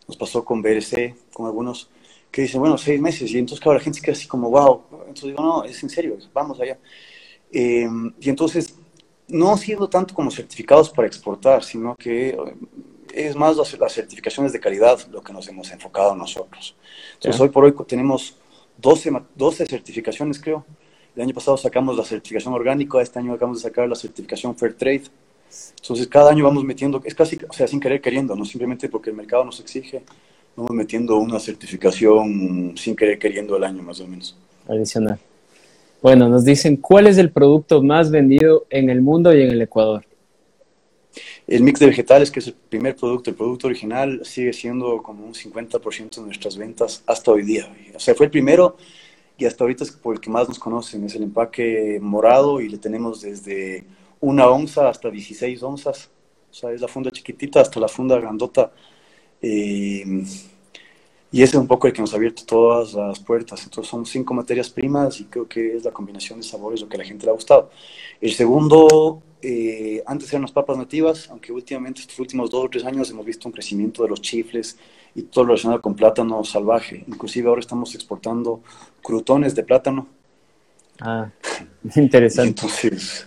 Speaker 2: nos pasó con BRC, con algunos que dicen, bueno, seis meses, y entonces claro, la gente se queda así como, wow, entonces digo, no, es en serio, vamos allá. Em, y entonces, no ha sido tanto como certificados para exportar, sino que es más las, certificaciones de calidad lo que nos hemos enfocado nosotros. Entonces, hoy por hoy tenemos 12, 12 certificaciones, creo. El año pasado sacamos la certificación orgánica, este año acabamos de sacar la certificación Fair Trade. Entonces, cada año vamos metiendo, es casi, o sea, sin querer queriendo, no simplemente porque el mercado nos exige, vamos metiendo una certificación sin querer queriendo el año, más o menos.
Speaker 1: Adicional. Bueno, nos dicen, ¿cuál es el producto más vendido en el mundo y en el Ecuador?
Speaker 2: El mix de vegetales, que es el primer producto, el producto original, sigue siendo como un 50% de nuestras ventas hasta hoy día. O sea, fue el primero y hasta ahorita es por el que más nos conocen. Es el empaque morado y le tenemos desde una onza hasta 16 onzas. O sea, es la funda chiquitita hasta la funda grandota. Eh, y ese es un poco el que nos ha abierto todas las puertas. Entonces son cinco materias primas y creo que es la combinación de sabores lo que a la gente le ha gustado. El segundo, eh, antes eran las papas nativas, aunque últimamente estos últimos dos o tres años hemos visto un crecimiento de los chifles y todo lo relacionado con plátano salvaje. Inclusive ahora estamos exportando crutones de plátano.
Speaker 1: Ah, <laughs> interesante.
Speaker 2: Entonces,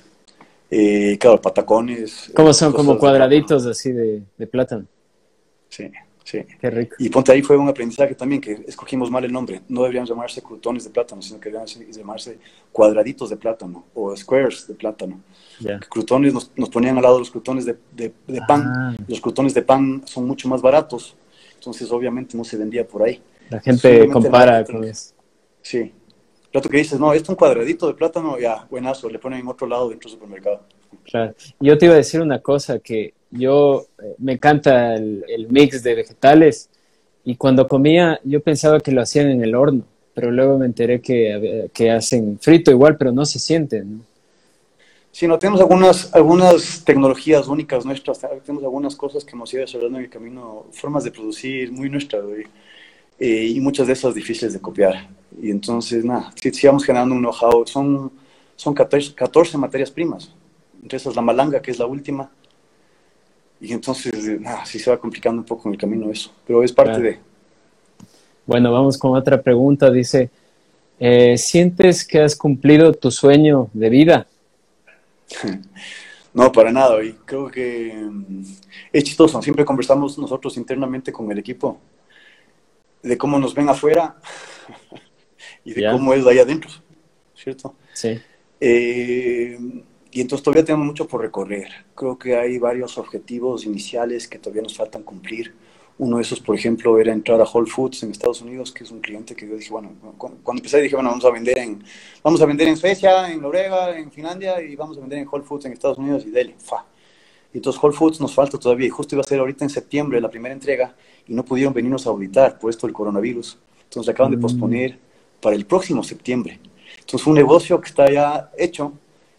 Speaker 2: eh, claro, patacones.
Speaker 1: ¿Cómo son? Como cuadraditos así de, de plátano.
Speaker 2: Sí. Sí.
Speaker 1: Qué rico.
Speaker 2: Y ponte ahí fue un aprendizaje también que escogimos mal el nombre. No deberían llamarse crutones de plátano, sino que deberían llamarse cuadraditos de plátano o squares de plátano. Crutones nos, nos, ponían al lado de los crutones de, de, pan. Ah. Los crutones de pan son mucho más baratos, entonces obviamente no se vendía por ahí.
Speaker 1: La gente compara con eso.
Speaker 2: Sí. Lo que dices, no, esto es un cuadradito de plátano, ya, buenazo, le ponen en otro lado dentro del supermercado.
Speaker 1: Claro. Yo te iba a decir una cosa que yo eh, me encanta el, mix de vegetales y cuando comía yo pensaba que lo hacían en el horno, pero luego me enteré que, que hacen frito igual, pero no se siente. ¿no?
Speaker 2: Sí, no, tenemos algunas, algunas tecnologías únicas nuestras, tenemos algunas cosas que hemos ido desarrollando en el camino, formas de producir muy nuestras, eh, y muchas de esas difíciles de copiar. Y entonces, nada, si sigamos generando un know-how, son, son 14, 14 materias primas, entre esas la malanga, que es la última, y entonces, nada, sí se va complicando un poco en el camino eso, pero es parte de...
Speaker 1: Bueno, vamos con otra pregunta. Dice, eh, ¿sientes que has cumplido tu sueño de vida? <laughs>
Speaker 2: No, para nada. Y creo que mm, es chistoso. Siempre conversamos nosotros internamente con el equipo de cómo nos ven afuera <laughs> y de cómo es ahí adentro, ¿cierto?
Speaker 1: Sí.
Speaker 2: Eh, y entonces todavía tenemos mucho por recorrer. Creo que hay varios objetivos iniciales que todavía nos faltan cumplir. Uno de esos, por ejemplo, era entrar a Whole Foods en Estados Unidos, que es un cliente que yo dije, bueno, cuando empecé dije, bueno, vamos a vender en, vamos a vender en Suecia, en Noruega, en Finlandia y vamos a vender en Whole Foods en Estados Unidos y dele, fa. Y entonces Whole Foods nos falta todavía y justo iba a ser ahorita en septiembre la primera entrega y no pudieron venirnos a auditar por esto del coronavirus. Entonces acaban de mm. posponer para el próximo septiembre. Entonces fue un negocio que está ya hecho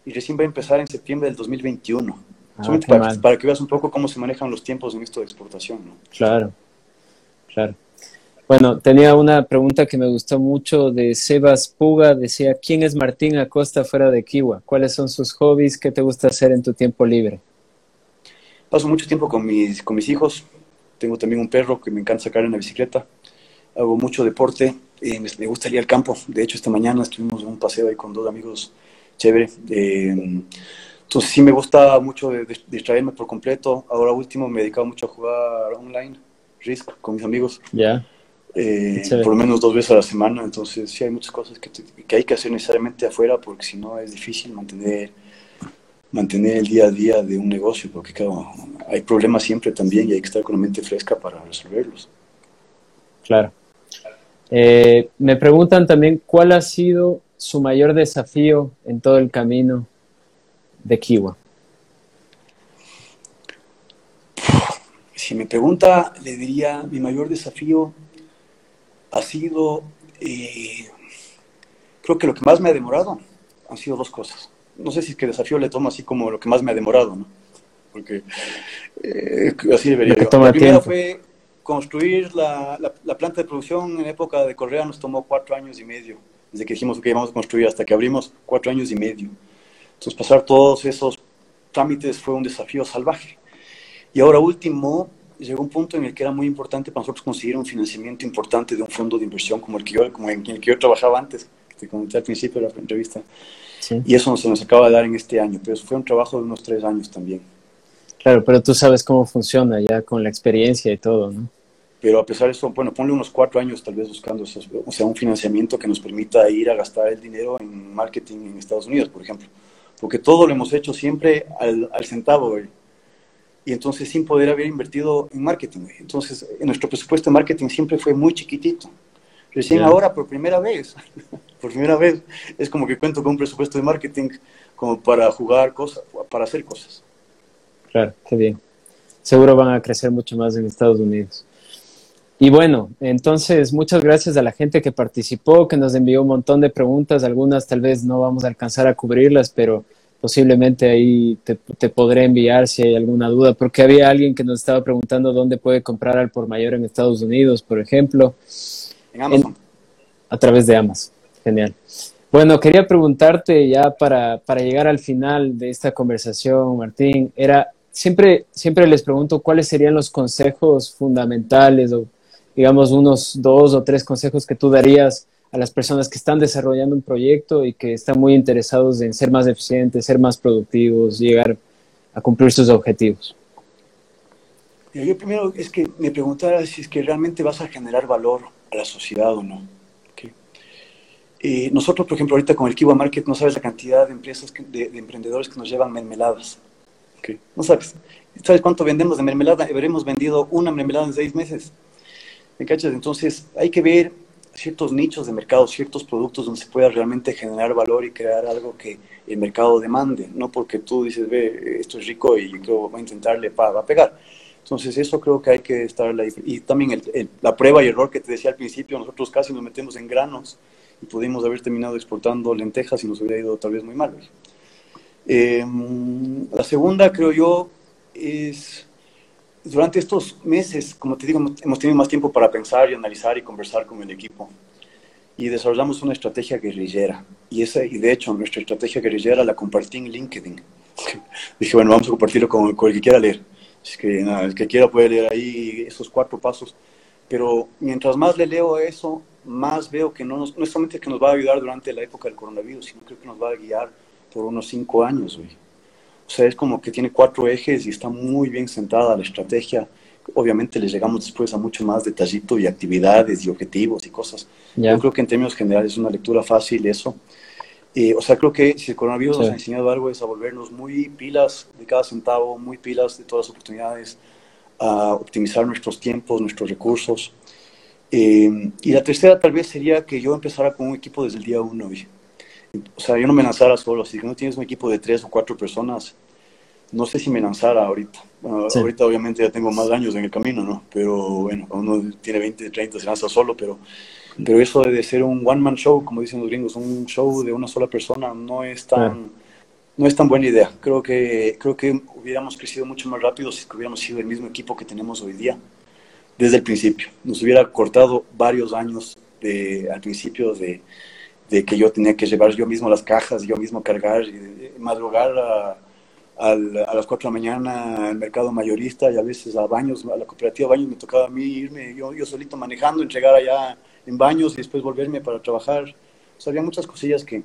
Speaker 2: y recién va a empezar en septiembre del 2021. Ah, para, que veas un poco cómo se manejan los tiempos en esto de exportación. ¿no?
Speaker 1: Claro, claro. Bueno, tenía una pregunta que me gustó mucho de Sebas Puga. Decía, ¿quién es Martín Acosta fuera de Kiwa? ¿Cuáles son sus hobbies? ¿Qué te gusta hacer en tu tiempo libre?
Speaker 2: Paso mucho tiempo con mis, con mis hijos. Tengo también un perro que me encanta sacar en la bicicleta. Hago mucho deporte. y me gusta ir al campo. De hecho, esta mañana estuvimos en un paseo ahí con dos amigos chévere. Eh, entonces sí me gusta mucho distraerme por completo. Ahora último me he dedicado mucho a jugar online, Risk, con mis amigos.
Speaker 1: Ya.
Speaker 2: Eh, por lo menos dos veces a la semana. Entonces sí hay muchas cosas que, que hay que hacer necesariamente afuera porque si no es difícil mantener mantener el día a día de un negocio, porque claro, hay problemas siempre también y hay que estar con la mente fresca para resolverlos.
Speaker 1: Claro. Eh, me preguntan también cuál ha sido su mayor desafío en todo el camino de Kiwa?
Speaker 2: Si me pregunta, le diría, mi mayor desafío ha sido, eh, creo que lo que más me ha demorado han sido dos cosas. No sé si es que desafío le tomo así como lo que más me ha demorado, ¿no? Porque eh, así debería.
Speaker 1: La
Speaker 2: primera fue construir la, la, planta de producción en época de Correa, nos tomó cuatro años y medio desde que dijimos que íbamos a construir hasta que abrimos, cuatro años y medio. Entonces pasar todos esos trámites fue un desafío salvaje. Y ahora último, llegó un punto en el que era muy importante para nosotros conseguir un financiamiento importante de un fondo de inversión como el que yo, como en el que yo trabajaba antes, que te comenté al principio de la entrevista. Y eso se nos acaba de dar en este año, pero eso fue un trabajo de unos tres años también.
Speaker 1: Claro, pero tú sabes cómo funciona ya con la experiencia y todo, ¿no?
Speaker 2: Pero a pesar de eso, bueno, ponle unos cuatro años tal vez buscando, o sea, un financiamiento que nos permita ir a gastar el dinero en marketing en Estados Unidos, por ejemplo, porque todo lo hemos hecho siempre al, al centavo, y entonces sin poder haber invertido en marketing. Entonces, en nuestro presupuesto de marketing siempre fue muy chiquitito. Recién ahora, por primera vez, <laughs> por primera vez, es como que cuento con un presupuesto de marketing como para jugar cosas, para hacer cosas.
Speaker 1: Claro, qué bien. seguro van a crecer mucho más en Estados Unidos. Y bueno, entonces muchas gracias a la gente que participó, que nos envió un montón de preguntas, algunas tal vez no vamos a alcanzar a cubrirlas, pero posiblemente ahí te, podré enviar si hay alguna duda, porque había alguien que nos estaba preguntando dónde puede comprar al por mayor en Estados Unidos, por ejemplo.
Speaker 2: En Amazon.
Speaker 1: a través de Amazon. Genial. Bueno, quería preguntarte ya para, para llegar al final de esta conversación, Martín, era, siempre, siempre les pregunto cuáles serían los consejos fundamentales o digamos, unos dos o tres consejos que tú darías a las personas que están desarrollando un proyecto y que están muy interesados en ser más eficientes, ser más productivos, llegar a cumplir sus objetivos?
Speaker 2: Yo primero es que me preguntara si es que realmente vas a generar valor a la sociedad o no. Eh, nosotros, por ejemplo, ahorita con el Kiwa Market no sabes la cantidad de empresas, de, emprendedores que nos llevan mermeladas. No sabes. ¿Sabes cuánto vendemos de mermelada? Habremos vendido una mermelada en seis meses. ¿Me cachas? Entonces hay que ver ciertos nichos de mercado, ciertos productos donde se pueda realmente generar valor y crear algo que el mercado demande, no porque tú dices, ve, esto es rico y yo voy a intentarle para pegar. Entonces eso creo que hay que estar ahí. Y también la prueba y error que te decía al principio, nosotros casi nos metemos en granos y pudimos haber terminado exportando lentejas y nos hubiera ido tal vez muy mal. Eh, la segunda, creo yo, es durante estos meses, como te digo, hemos tenido más tiempo para pensar y analizar y conversar con el equipo. Y desarrollamos una estrategia guerrillera. Y, esa, y de hecho, nuestra estrategia guerrillera la compartí en LinkedIn. <laughs> Dije, bueno, vamos a compartirlo con, el que quiera leer. Es que el que quiera puede leer ahí esos cuatro pasos. Pero mientras más le leo eso, más veo que no, nos, no es solamente que nos va a ayudar durante la época del coronavirus, sino creo que nos va a guiar por unos cinco años. Güey. O sea, es como que tiene cuatro ejes y está muy bien sentada la estrategia. Obviamente le llegamos después a mucho más detallito y actividades y objetivos y cosas. Yo creo que en términos generales es una lectura fácil eso. o sea, creo que si el coronavirus nos ha enseñado algo es a volvernos muy pilas de cada centavo, muy pilas de todas las oportunidades, a optimizar nuestros tiempos, nuestros recursos. Eh, y la tercera tal vez sería que yo empezara con un equipo desde el día uno. O sea, yo no me lanzara solo. Si no tienes un equipo de tres o cuatro personas, no sé si me lanzara ahorita. ahorita obviamente ya tengo más años en el camino, ¿no? Pero bueno, cuando uno tiene 20, 30 se lanza solo, pero, pero eso de ser un one-man show, como dicen los gringos, un show de una sola persona, no es tan, no es tan buena idea. Creo que, creo que hubiéramos crecido mucho más rápido si hubiéramos sido el mismo equipo que tenemos hoy día desde el principio. Nos hubiera cortado varios años de, al principio de de que yo tenía que llevar yo mismo las cajas, yo mismo cargar, y madrugar a, a, las 4 de la mañana al mercado mayorista y a veces a baños, a la cooperativa baños me tocaba a mí irme yo, yo solito manejando, entregar allá en baños y después volverme para trabajar. O sea, había muchas cosillas que,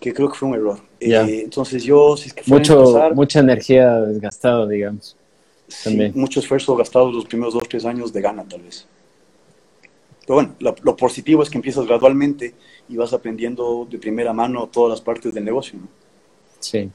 Speaker 2: que creo que fue un error. Eh, entonces yo, si es que
Speaker 1: Mucho, Mucha energía desgastada, digamos.
Speaker 2: Sí, mucho esfuerzo gastado los primeros dos, tres años de gana, tal vez. Pero bueno, lo, positivo es que empiezas gradualmente y vas aprendiendo de primera mano todas las partes del negocio.
Speaker 1: Sí.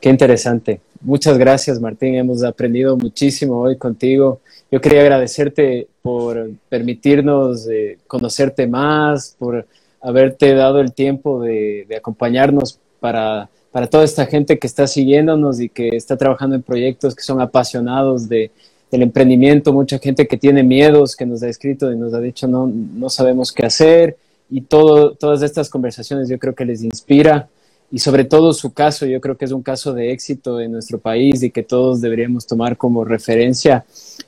Speaker 1: Qué interesante. Muchas gracias, Martín. Hemos aprendido muchísimo hoy contigo. Yo quería agradecerte por permitirnos eh, conocerte más, por haberte dado el tiempo de, de acompañarnos para, para toda esta gente que está siguiéndonos y que está trabajando en proyectos que son apasionados de, el emprendimiento, mucha gente que tiene miedos, que nos ha escrito y nos ha dicho no, no sabemos qué hacer y todas estas conversaciones yo creo que les inspira y sobre todo su caso, yo creo que es un caso de éxito en nuestro país y que todos deberíamos tomar como referencia,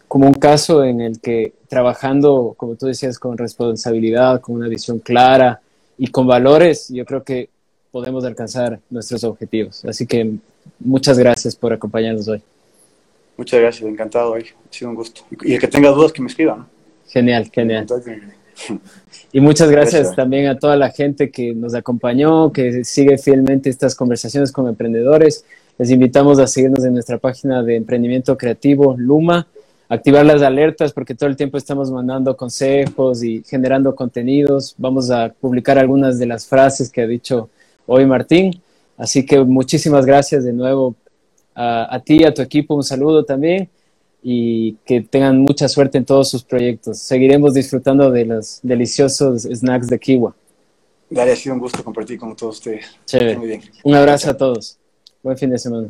Speaker 1: como un caso en el que trabajando, como tú decías, con responsabilidad, con una visión clara y con valores, yo creo que podemos alcanzar nuestros objetivos. Así que muchas gracias por acompañarnos hoy.
Speaker 2: Muchas gracias, encantado, ha sido un gusto. Y el que tenga dudas, que me escriban.
Speaker 1: Genial, genial. Y muchas gracias, también a toda la gente que nos acompañó, que sigue fielmente estas conversaciones con emprendedores. Les invitamos a seguirnos en nuestra página de emprendimiento creativo, Luma, activar las alertas porque todo el tiempo estamos mandando consejos y generando contenidos. Vamos a publicar algunas de las frases que ha dicho hoy Martín. Así que muchísimas gracias de nuevo a, ti, a tu equipo, un saludo también y que tengan mucha suerte en todos sus proyectos. Seguiremos disfrutando de los deliciosos snacks de Kiwa.
Speaker 2: Dale, ha sido un gusto compartir con todos ustedes.
Speaker 1: Muy bien. Un abrazo a todos. Buen fin de semana.